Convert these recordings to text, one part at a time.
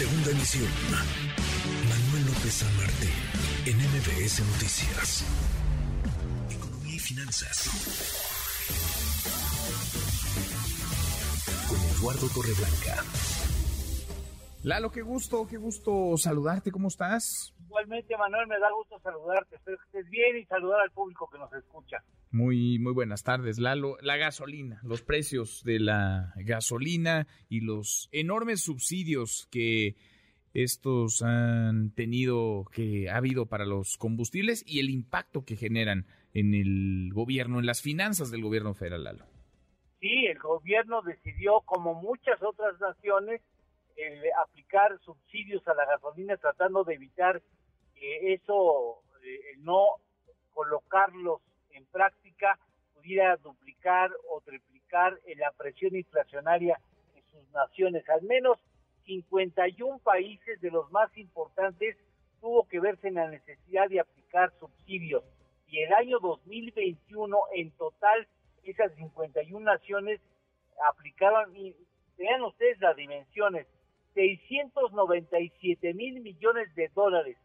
Segunda emisión. Manuel López San Martín, en MBS Noticias. Economía y finanzas. Con Eduardo Torreblanca. Lalo, qué gusto, qué gusto saludarte, ¿cómo estás? Igualmente, Manuel, me da gusto saludarte, espero que estés bien y saludar al público que nos escucha. Muy, muy buenas tardes, Lalo. La gasolina, los precios de la gasolina y los enormes subsidios que estos han tenido, que ha habido para los combustibles y el impacto que generan en el gobierno, en las finanzas del gobierno federal, Lalo. Sí, el gobierno decidió, como muchas otras naciones, el aplicar subsidios a la gasolina tratando de evitar que eso, eh, no colocarlos en práctica, pudiera duplicar o triplicar la presión inflacionaria en sus naciones. Al menos 51 países de los más importantes tuvo que verse en la necesidad de aplicar subsidios. Y el año 2021, en total, esas 51 naciones aplicaban, y vean ustedes las dimensiones, 697 mil millones de dólares.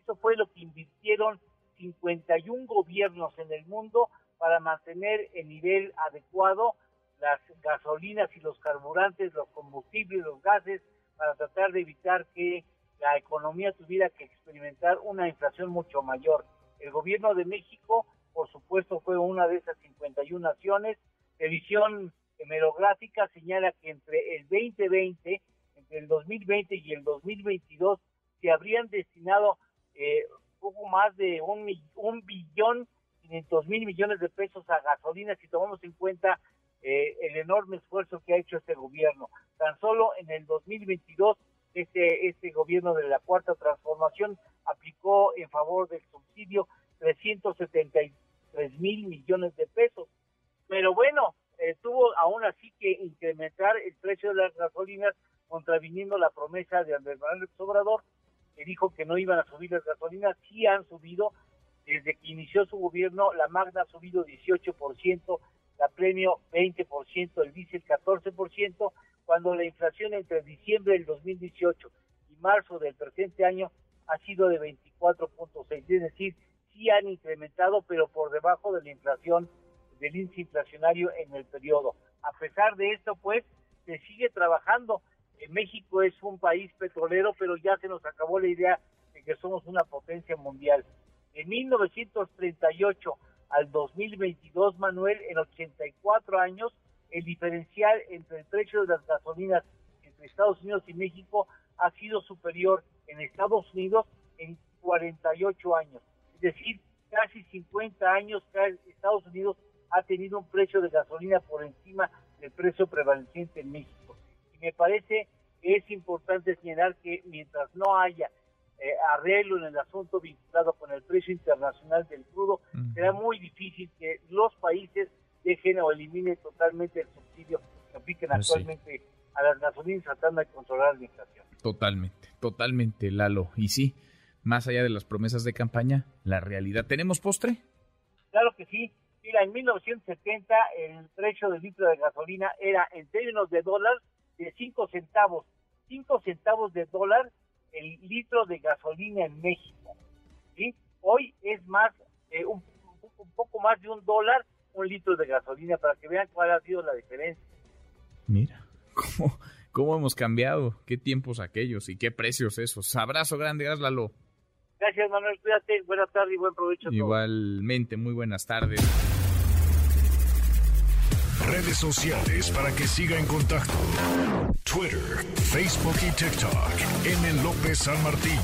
Eso fue lo que invirtieron 51 gobiernos en el mundo para mantener el nivel adecuado las gasolinas y los carburantes, los combustibles, los gases, para tratar de evitar que la economía tuviera que experimentar una inflación mucho mayor. El gobierno de México, por supuesto, fue una de esas 51 naciones. Revisión hemerográfica señala que entre el 2020 el 2020 y el 2022 se habrían destinado eh, poco más de un, un billón 500 mil millones de pesos a gasolina si tomamos en cuenta eh, el enorme esfuerzo que ha hecho este gobierno. Tan solo en el 2022 este, este gobierno de la Cuarta Transformación aplicó en favor del subsidio 373 mil millones de pesos. Aún así que incrementar el precio de las gasolinas contraviniendo la promesa de Andrés Manuel Obrador, que dijo que no iban a subir las gasolinas, sí han subido, desde que inició su gobierno, la Magna ha subido 18%, la Premio 20%, el diésel 14%, cuando la inflación entre diciembre del 2018 y marzo del presente año ha sido de 24.6, es decir, sí han incrementado, pero por debajo de la inflación, del índice inflacionario en el periodo. A pesar de esto, pues, se sigue trabajando México es un país petrolero, pero ya se nos acabó la idea de que somos una potencia mundial. En 1938 al 2022, Manuel, en 84 años, el diferencial entre el precio de las gasolinas entre Estados Unidos y México ha sido superior en Estados Unidos en 48 años. Es decir, casi 50 años Estados Unidos ha tenido un precio de gasolina por encima del precio prevaleciente en México me parece que es importante señalar que mientras no haya eh, arreglo en el asunto vinculado con el precio internacional del crudo, será muy difícil que los países dejen o eliminen totalmente el subsidio que apliquen pues actualmente a las gasolinas tratando de controlar la inflación. Totalmente, totalmente, Lalo. Y sí, más allá de las promesas de campaña, la realidad. ¿Tenemos postre? Claro que sí. Mira, en 1970 el precio del litro de gasolina era en términos de dólar de 5 centavos, 5 centavos de dólar el litro de gasolina en México. ¿sí? Hoy es más, eh, un, poco más de un dólar un litro de gasolina para que vean cuál ha sido la diferencia. Mira, cómo, cómo hemos cambiado, qué tiempos aquellos y qué precios esos. Abrazo grande, Lalo. Gracias, Manuel. Cuídate. Buenas tardes y buen provecho. Igualmente, muy buenas tardes. Redes sociales para que siga en contacto: Twitter, Facebook y TikTok. M. López San Martín.